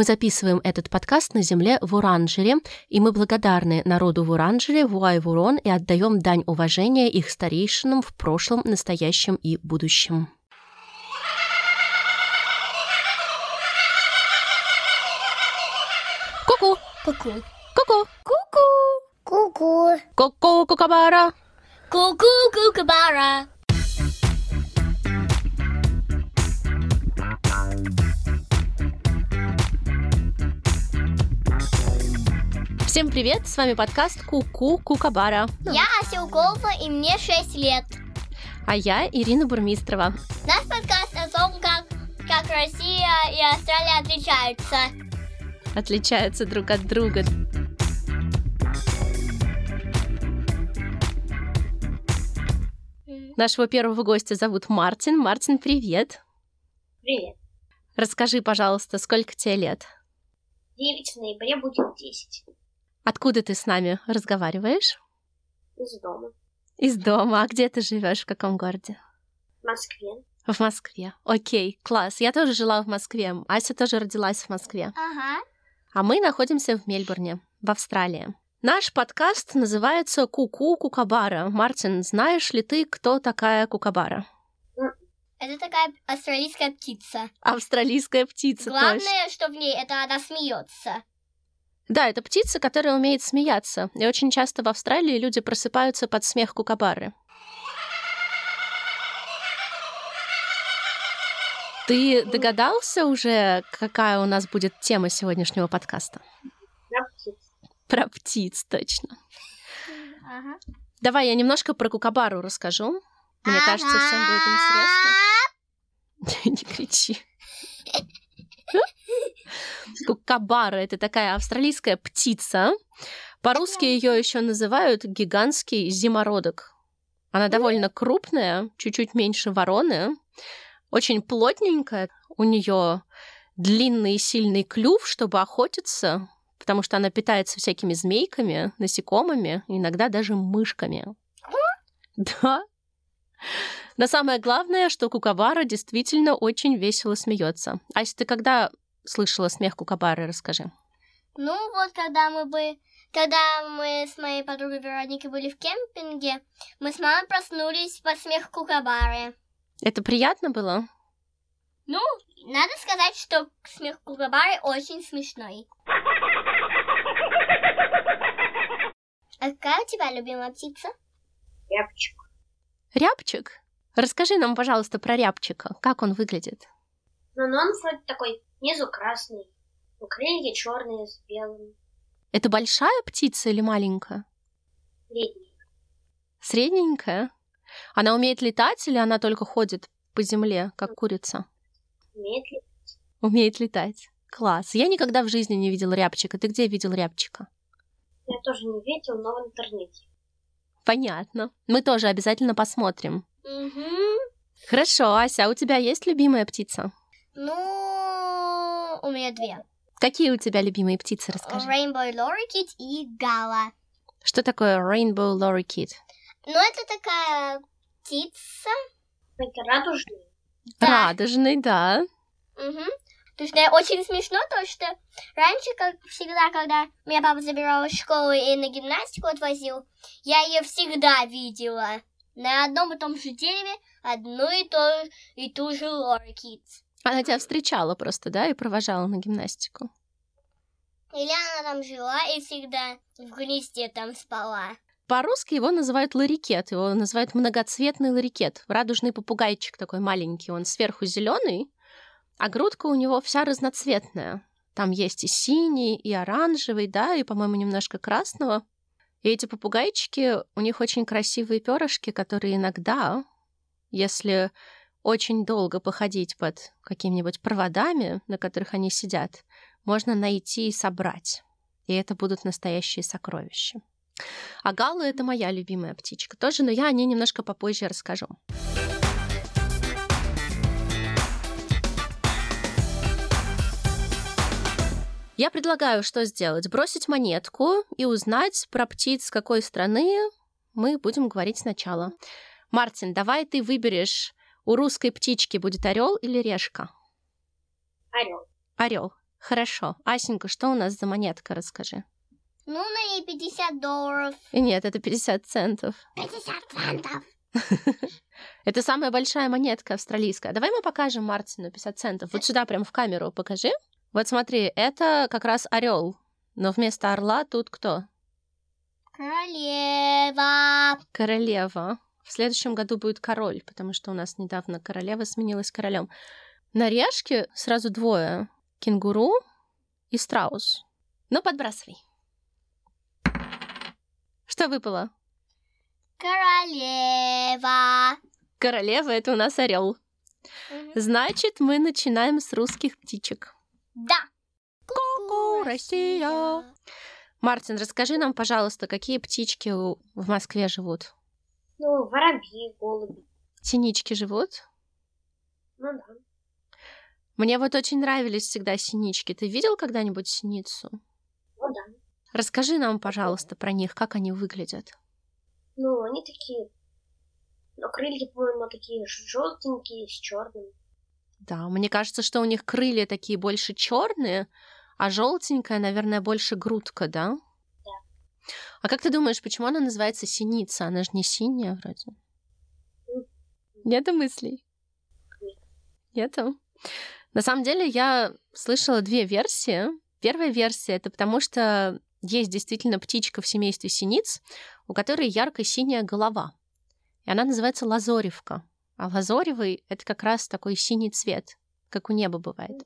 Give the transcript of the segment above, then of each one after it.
Мы записываем этот подкаст на земле в Уранжере, и мы благодарны народу в Уранжере, Вуай-Вурон, и отдаем дань уважения их старейшинам в прошлом, настоящем и будущем. Ку-ку! Ку-ку. Ку-ку! Ку-ку. Ку-ку. Ку-ку, кукабара! Всем привет, с вами подкаст Ку-ку, кукабара. Я Ася Уколова, и мне 6 лет. А я Ирина Бурмистрова. Наш подкаст о том, как, как Россия и Австралия отличаются. Отличаются друг от друга. Нашего первого гостя зовут Мартин. Мартин, привет. Привет. Расскажи, пожалуйста, сколько тебе лет? 9 в ноябре будет 10. Откуда ты с нами разговариваешь? Из дома. Из дома. А где ты живешь? В каком городе? В Москве. В Москве. Окей, класс. Я тоже жила в Москве. Ася тоже родилась в Москве. Ага. А мы находимся в Мельбурне, в Австралии. Наш подкаст называется «Ку-ку Кукабара». Мартин, знаешь ли ты, кто такая Кукабара? Это такая австралийская птица. Австралийская птица, точно. Главное, что в ней, это она смеется. Да, это птица, которая умеет смеяться. И очень часто в Австралии люди просыпаются под смех кукабары. Ты догадался уже, какая у нас будет тема сегодняшнего подкаста? Да, птица. Про птиц, точно. Ага. Давай я немножко про кукабару расскажу. Мне кажется, всем будет интересно. Не кричи. Кукабара — это такая австралийская птица. По-русски ее еще называют гигантский зимородок. Она довольно крупная, чуть-чуть меньше вороны, очень плотненькая. У нее длинный и сильный клюв, чтобы охотиться, потому что она питается всякими змейками, насекомыми, иногда даже мышками. Да. Но самое главное, что кукабара действительно очень весело смеется. Ася, ты когда слышала смех кукабары, расскажи. Ну вот, когда мы бы... Когда мы с моей подругой Вероникой были в кемпинге, мы с мамой проснулись под смех кукабары. Это приятно было? Ну, надо сказать, что смех кукабары очень смешной. А какая у тебя любимая птица? Рябчик. Рябчик? Расскажи нам, пожалуйста, про рябчика. Как он выглядит? Ну, ну он вроде такой внизу красный, но крылья черные с белым. Это большая птица или маленькая? Средний. Средненькая? Она умеет летать или она только ходит по земле, как курица? Умеет ли? Умеет летать. Класс. Я никогда в жизни не видел рябчика. Ты где видел рябчика? Я тоже не видел, но в интернете. Понятно. Мы тоже обязательно посмотрим. Угу. Хорошо, Ася, а у тебя есть любимая птица? Ну, у меня две. Какие у тебя любимые птицы, расскажи. Rainbow Lorikeet и Гала. Что такое Rainbow Lorikeet? Ну, это такая птица. Это радужная. Да. Радужный, да. Угу. То что очень смешно, то что раньше, как всегда, когда меня папа забирал из школы и на гимнастику отвозил, я ее всегда видела. На одном и том же дереве одну и, то, и ту же лорикит. Она тебя встречала просто, да, и провожала на гимнастику. Или она там жила и всегда в гнезде там спала. По-русски его называют ларикет, его называют многоцветный ларикет. Радужный попугайчик такой маленький, он сверху зеленый, а грудка у него вся разноцветная. Там есть и синий, и оранжевый, да, и, по-моему, немножко красного. И эти попугайчики, у них очень красивые перышки, которые иногда, если очень долго походить под какими-нибудь проводами, на которых они сидят, можно найти и собрать. И это будут настоящие сокровища. А галы — это моя любимая птичка тоже, но я о ней немножко попозже расскажу. Я предлагаю, что сделать? Бросить монетку и узнать про птиц с какой страны мы будем говорить сначала. Мартин, давай ты выберешь, у русской птички будет орел или решка? Орел. Орел. Хорошо. Асенька, что у нас за монетка, расскажи. Ну, на ней 50 долларов. Нет, это 50 центов. 50 центов. Это самая большая монетка австралийская. Давай мы покажем Мартину 50 центов. Вот сюда прям в камеру покажи. Вот смотри, это как раз орел. Но вместо орла тут кто? Королева. Королева. В следующем году будет король, потому что у нас недавно королева сменилась королем. На решке сразу двое. Кенгуру и страус. Ну, подбрасывай. Что выпало? Королева. Королева — это у нас орел. Значит, мы начинаем с русских птичек. Да. Ку-ку, Россия. Мартин, расскажи нам, пожалуйста, какие птички в Москве живут? Ну, воробьи, голуби. Синички живут? Ну да. Мне вот очень нравились всегда синички. Ты видел когда-нибудь синицу? Ну да. Расскажи нам, пожалуйста, про них, как они выглядят. Ну, они такие... Но крылья, по-моему, такие желтенькие с черным. Да, мне кажется, что у них крылья такие больше черные, а желтенькая, наверное, больше грудка, да? А как ты думаешь, почему она называется синица? Она же не синяя вроде. Нету мыслей? Нету? На самом деле я слышала две версии. Первая версия — это потому, что есть действительно птичка в семействе синиц, у которой ярко-синяя голова. И она называется лазоревка. А лазоревый — это как раз такой синий цвет, как у неба бывает.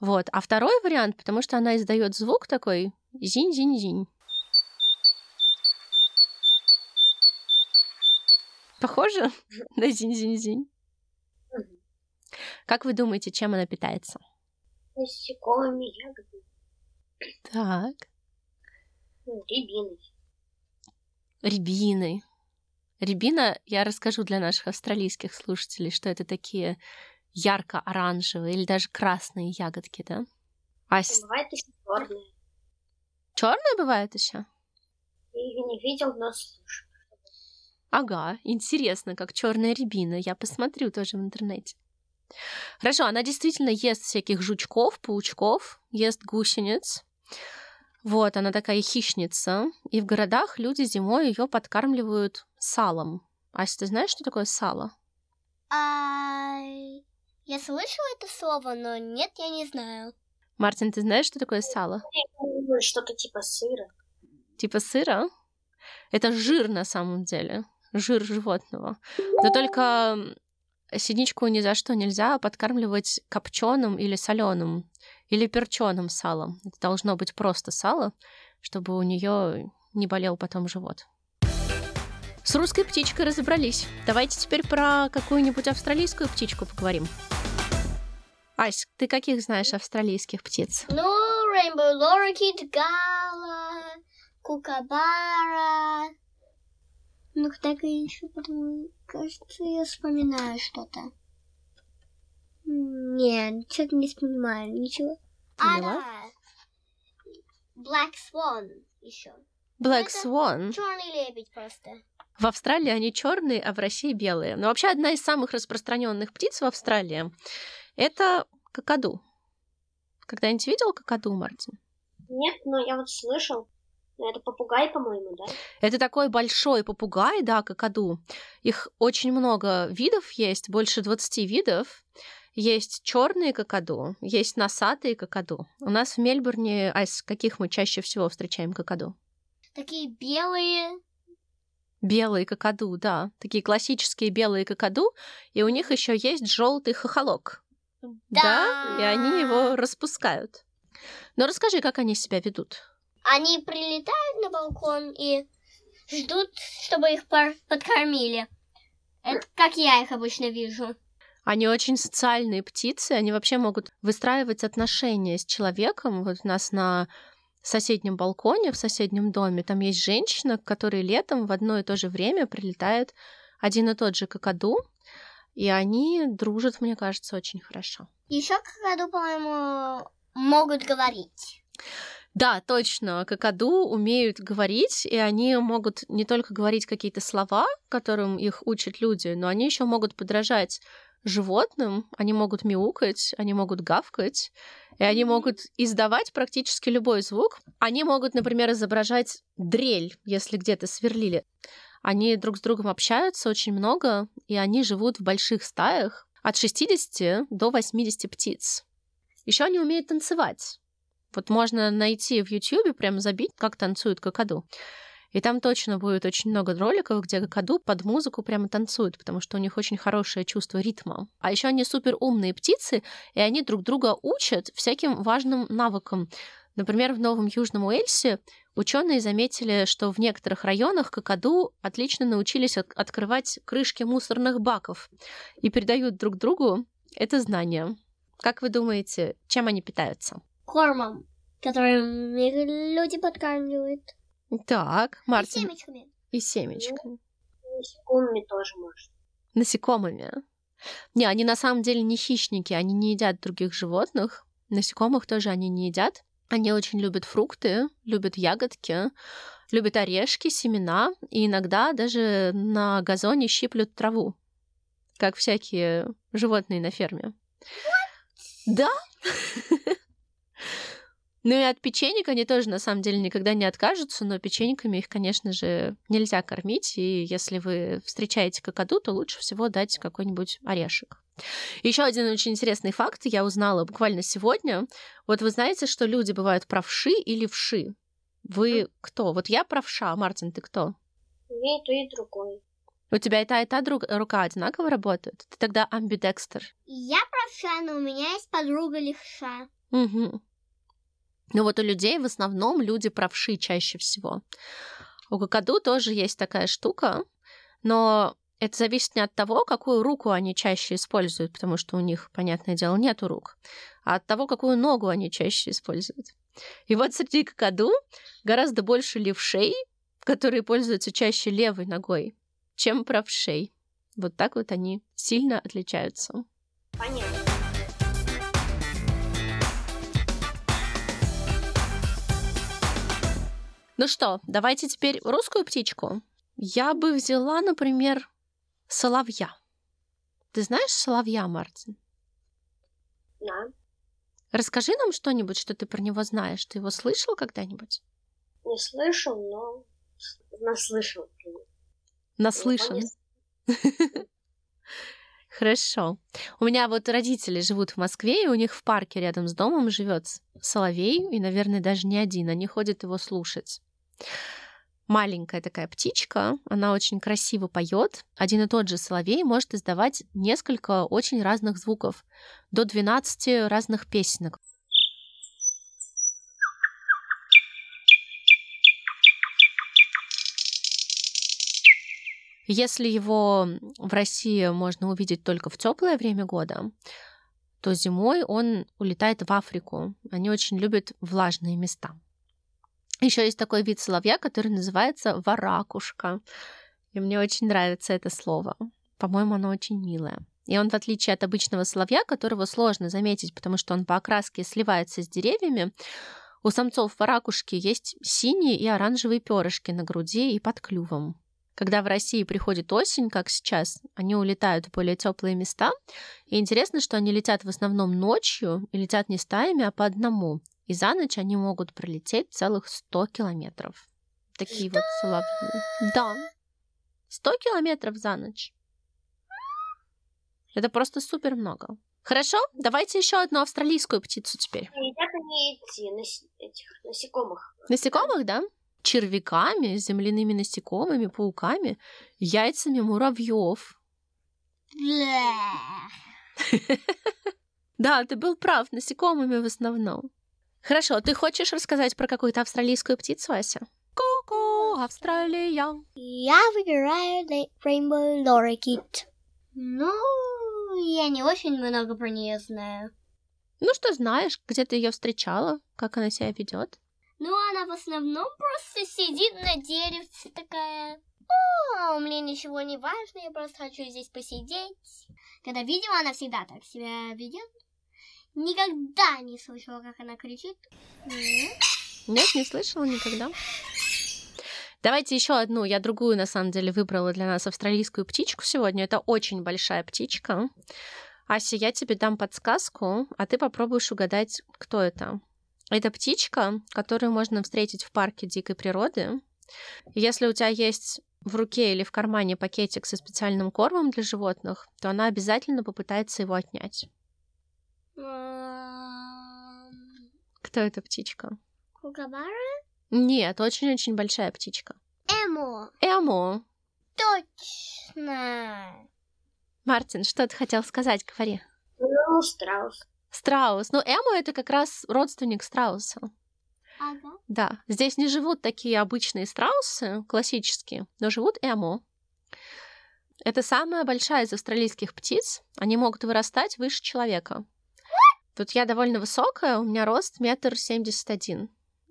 Вот. А второй вариант, потому что она издает звук такой зинь-зинь-зинь. Похоже на зинь-зинь-зинь. Как вы думаете, чем она питается? Насекомыми, ягодами, Так. ну, рябиной. Рябины. Рябина, я расскажу для наших австралийских слушателей, что это такие ярко-оранжевые или даже красные ягодки, да? А И Бывает еще черные. черная бывает еще? Я ее не видел, но слышал. Ага, интересно, как черная рябина. Я посмотрю тоже в интернете. Хорошо, она действительно ест всяких жучков, паучков, ест гусениц. Вот, она такая хищница. И в городах люди зимой ее подкармливают салом. Ася, ты знаешь, что такое сало? А, я слышала это слово, но нет, я не знаю. Мартин, ты знаешь, что такое сало? Что-то типа сыра. Типа сыра? Это жир на самом деле. Жир животного. Но только синичку ни за что нельзя подкармливать копченым или соленым или перченым салом. Это должно быть просто сало, чтобы у нее не болел потом живот. С русской птичкой разобрались. Давайте теперь про какую-нибудь австралийскую птичку поговорим. Ась, ты каких знаешь австралийских птиц? Ну, Rainbow Lorikeet, Гала, Кукабара. Ну, так и еще потом, кажется, я вспоминаю что-то. Нет, что-то не вспоминаю, ничего. А, Поняла? да. Black Swan еще. Black Это Swan. Черный лебедь просто. В Австралии они черные, а в России белые. Но вообще одна из самых распространенных птиц в Австралии это какаду. Когда-нибудь видел какаду, Мартин? Нет, но я вот слышал. Ну, Это попугай, по-моему, да? Это такой большой попугай, да, какаду. Их очень много видов есть, больше 20 видов. Есть черные какаду, есть носатые какаду. У нас в Мельбурне, а из каких мы чаще всего встречаем какаду? Такие белые. Белые какаду, да. Такие классические белые какаду. И у них еще есть желтый хохолок. Да, и они его распускают. Но расскажи, как они себя ведут. Они прилетают на балкон и ждут, чтобы их подкормили. Это как я их обычно вижу. Они очень социальные птицы, они вообще могут выстраивать отношения с человеком. Вот у нас на соседнем балконе, в соседнем доме, там есть женщина, к которой летом в одно и то же время прилетает один и тот же какаду, и они дружат, мне кажется, очень хорошо. Еще какаду, по-моему, могут говорить. Да, точно, какаду умеют говорить, и они могут не только говорить какие-то слова, которым их учат люди, но они еще могут подражать животным, они могут мяукать, они могут гавкать, и они могут издавать практически любой звук. Они могут, например, изображать дрель, если где-то сверлили. Они друг с другом общаются очень много, и они живут в больших стаях от 60 до 80 птиц. Еще они умеют танцевать. Вот можно найти в YouTube, прям забить, как танцуют какаду. И там точно будет очень много роликов, где какаду под музыку прямо танцуют, потому что у них очень хорошее чувство ритма. А еще они супер умные птицы, и они друг друга учат всяким важным навыкам. Например, в Новом Южном Уэльсе ученые заметили, что в некоторых районах какаду отлично научились от- открывать крышки мусорных баков и передают друг другу это знание. Как вы думаете, чем они питаются? Кормом, которым люди подкармливают. Так, И Мартин. семечками. И семечками. Насекомыми тоже может. Насекомыми. Не, они на самом деле не хищники, они не едят других животных. Насекомых тоже они не едят. Они очень любят фрукты, любят ягодки, любят орешки, семена, и иногда даже на газоне щиплют траву, как всякие животные на ферме. Да. Ну и от печенек они тоже, на самом деле, никогда не откажутся, но печеньками их, конечно же, нельзя кормить, и если вы встречаете какаду, то лучше всего дать какой-нибудь орешек. Еще один очень интересный факт я узнала буквально сегодня. Вот вы знаете, что люди бывают правши или вши? Вы кто? Вот я правша, Мартин, ты кто? И то, и другое. У тебя и та, и та друг- рука одинаково работает? Ты тогда амбидекстер. Я правша, но у меня есть подруга левша. Угу. Ну вот у людей в основном люди правши чаще всего. У какаду тоже есть такая штука, но это зависит не от того, какую руку они чаще используют, потому что у них, понятное дело, нету рук, а от того, какую ногу они чаще используют. И вот среди какаду гораздо больше левшей, которые пользуются чаще левой ногой, чем правшей. Вот так вот они сильно отличаются. Понятно. Ну что, давайте теперь русскую птичку. Я бы взяла, например, соловья. Ты знаешь соловья, Мартин? Да. Расскажи нам что-нибудь, что ты про него знаешь. Ты его слышал когда-нибудь? Не слышал, но наслышал. Наслышан. Хорошо. У меня вот родители живут в Москве, и у них в парке рядом с домом живет соловей, и, наверное, даже не один. Они ходят его слушать. Маленькая такая птичка, она очень красиво поет. Один и тот же соловей может издавать несколько очень разных звуков, до 12 разных песенок. Если его в России можно увидеть только в теплое время года, то зимой он улетает в Африку. Они очень любят влажные места. Еще есть такой вид соловья, который называется варакушка. И мне очень нравится это слово. По-моему, оно очень милое. И он, в отличие от обычного соловья, которого сложно заметить, потому что он по окраске сливается с деревьями, у самцов варакушки есть синие и оранжевые перышки на груди и под клювом. Когда в России приходит осень, как сейчас, они улетают в более теплые места. И интересно, что они летят в основном ночью и летят не стаями, а по одному. И за ночь они могут пролететь целых 100 километров. Такие вот соловьи. Да. 100 километров за ночь. Это просто супер много. Хорошо, давайте еще одну австралийскую птицу теперь. Едят они эти, нас- этих насекомых. Насекомых, да? Червяками, земляными насекомыми, пауками, яйцами муравьев. Да, ты был прав, насекомыми в основном. Хорошо, ты хочешь рассказать про какую-то австралийскую птицу, Ася? Ку-ку, Австралия. Я выбираю Rainbow Lorikeet. Ну, я не очень много про нее знаю. Ну что знаешь, где ты ее встречала, как она себя ведет? Ну, она в основном просто сидит на деревце такая. О, мне ничего не важно, я просто хочу здесь посидеть. Когда видела, она всегда так себя ведет. Никогда не слышала, как она кричит. Нет, не слышала никогда. Давайте еще одну. Я другую, на самом деле, выбрала для нас австралийскую птичку сегодня. Это очень большая птичка. Ася, я тебе дам подсказку, а ты попробуешь угадать, кто это. Это птичка, которую можно встретить в парке дикой природы. Если у тебя есть в руке или в кармане пакетик со специальным кормом для животных, то она обязательно попытается его отнять. Кто эта птичка? Кукабара? Нет, очень-очень большая птичка. Эмо. Эмо. Точно. Мартин, что ты хотел сказать? Говори. Ну, страус. Страус. Ну, Эмо это как раз родственник страуса. Ага. Да, здесь не живут такие обычные страусы, классические, но живут эмо. Это самая большая из австралийских птиц. Они могут вырастать выше человека. Тут я довольно высокая, у меня рост метр семьдесят один.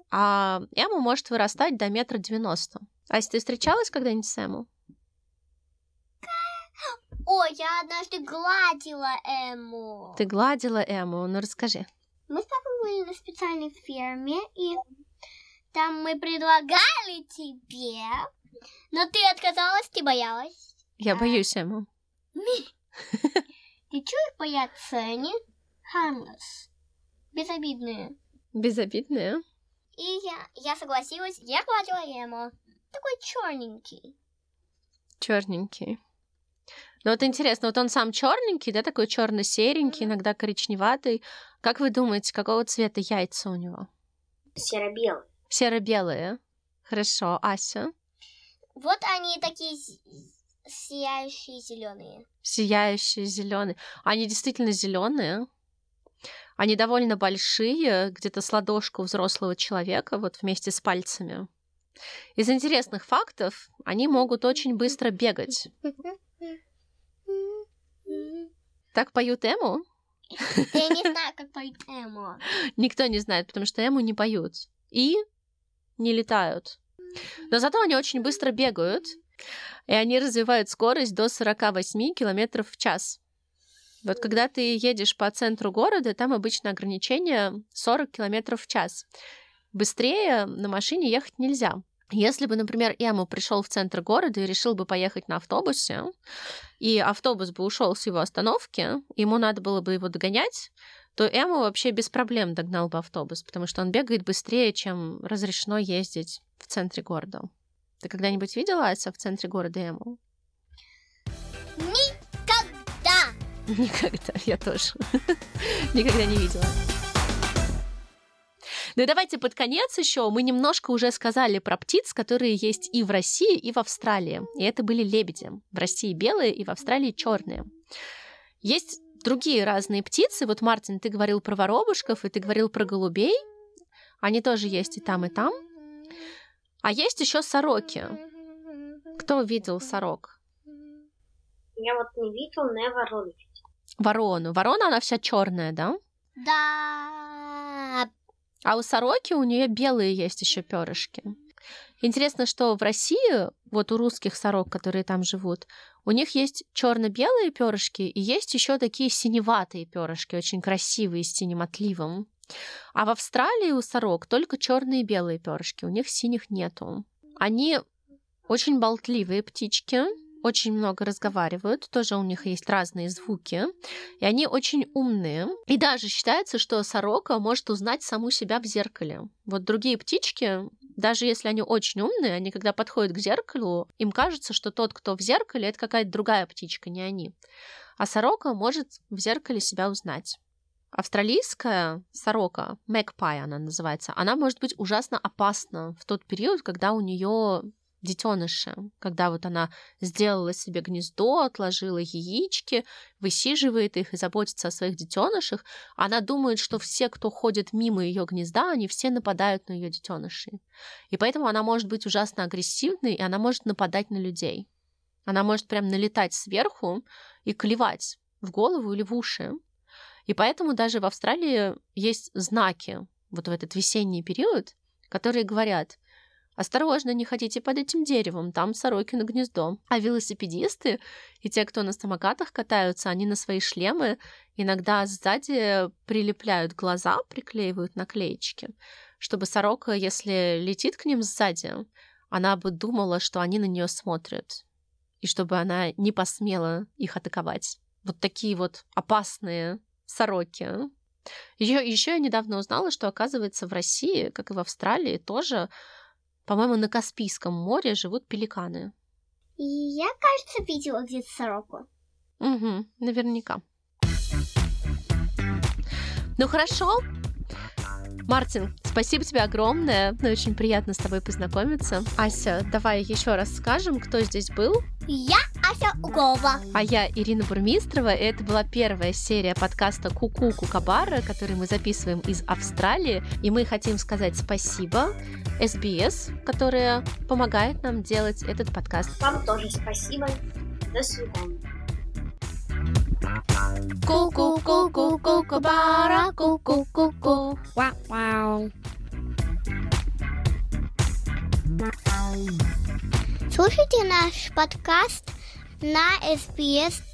А эму может вырастать до метра девяносто. Ася, ты встречалась когда-нибудь с эму? О, я однажды гладила Эму. Ты гладила эму, ну расскажи. Мы с папой были на специальной ферме, и там мы предлагали тебе, но ты отказалась, ты боялась. Я А. боюсь эму. Ты чё их боятся? Harmless, безобидные. Безобидная. И я, я согласилась, я гладила Эму. Такой черненький. Черненький. Ну вот интересно, вот он сам черненький, да, такой черно-серенький, иногда коричневатый. Как вы думаете, какого цвета яйца у него? Серо-белый. Серо-белые. Хорошо, Ася. Вот они такие сияющие зеленые. Сияющие зеленые. Они действительно зеленые. Они довольно большие, где-то с ладошку взрослого человека, вот вместе с пальцами. Из интересных фактов, они могут очень быстро бегать. Так поют эму? Я не знаю, как поют Эму. Никто не знает, потому что эму не поют. И не летают. Но зато они очень быстро бегают, и они развивают скорость до 48 километров в час. Вот когда ты едешь по центру города, там обычно ограничение 40 километров в час. Быстрее на машине ехать нельзя. Если бы, например, Эму пришел в центр города и решил бы поехать на автобусе, и автобус бы ушел с его остановки, ему надо было бы его догонять, то Эму вообще без проблем догнал бы автобус, потому что он бегает быстрее, чем разрешено ездить в центре города. Ты когда-нибудь видела Ася в центре города Эму? Никогда! Никогда, я тоже. Никогда не видела. Ну и давайте под конец еще мы немножко уже сказали про птиц, которые есть и в России, и в Австралии. И это были лебеди. В России белые, и в Австралии черные. Есть другие разные птицы. Вот, Мартин, ты говорил про воробушков, и ты говорил про голубей. Они тоже есть и там, и там. А есть еще сороки. Кто видел сорок? Я вот не видел, но я ворону. Ворона, она вся черная, да? Да. А у сороки у нее белые есть еще перышки. Интересно, что в России, вот у русских сорок, которые там живут, у них есть черно-белые перышки и есть еще такие синеватые перышки, очень красивые, с синим отливом. А в Австралии у сорок только черные и белые перышки, у них синих нету. Они очень болтливые птички, очень много разговаривают, тоже у них есть разные звуки, и они очень умные. И даже считается, что сорока может узнать саму себя в зеркале. Вот другие птички, даже если они очень умные, они когда подходят к зеркалу, им кажется, что тот, кто в зеркале, это какая-то другая птичка, не они. А сорока может в зеркале себя узнать. Австралийская сорока, magpie она называется, она может быть ужасно опасна в тот период, когда у нее детеныши, когда вот она сделала себе гнездо, отложила яички, высиживает их и заботится о своих детенышах, она думает, что все, кто ходит мимо ее гнезда, они все нападают на ее детенышей. И поэтому она может быть ужасно агрессивной, и она может нападать на людей. Она может прям налетать сверху и клевать в голову или в уши. И поэтому даже в Австралии есть знаки вот в этот весенний период, которые говорят, Осторожно, не ходите под этим деревом, там сорокино гнездо. А велосипедисты и те, кто на самокатах катаются, они на свои шлемы иногда сзади прилепляют глаза, приклеивают наклеечки, чтобы сорока, если летит к ним сзади, она бы думала, что они на нее смотрят, и чтобы она не посмела их атаковать. Вот такие вот опасные сороки. Еще, еще я недавно узнала, что, оказывается, в России, как и в Австралии, тоже, по-моему, на Каспийском море живут пеликаны. Я, кажется, видела где-то сороку. Угу, наверняка. Ну хорошо. Мартин, спасибо тебе огромное. Ну, очень приятно с тобой познакомиться. Ася, давай еще раз скажем, кто здесь был. Я Ася Угова. А я Ирина Бурмистрова, и это была первая серия подкаста Куку Кукабара, который мы записываем из Австралии. И мы хотим сказать спасибо SBS, которая помогает нам делать этот подкаст. Вам тоже спасибо. До свидания. Ку-ку-ку-ку-ку-бара, ку-ку-ку-ку. Вау-вау. Слушайте наш подкаст на sbs.com.au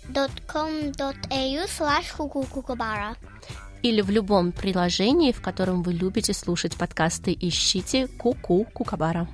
slash Или в любом приложении, в котором вы любите слушать подкасты, ищите Ку-ку Кукабара.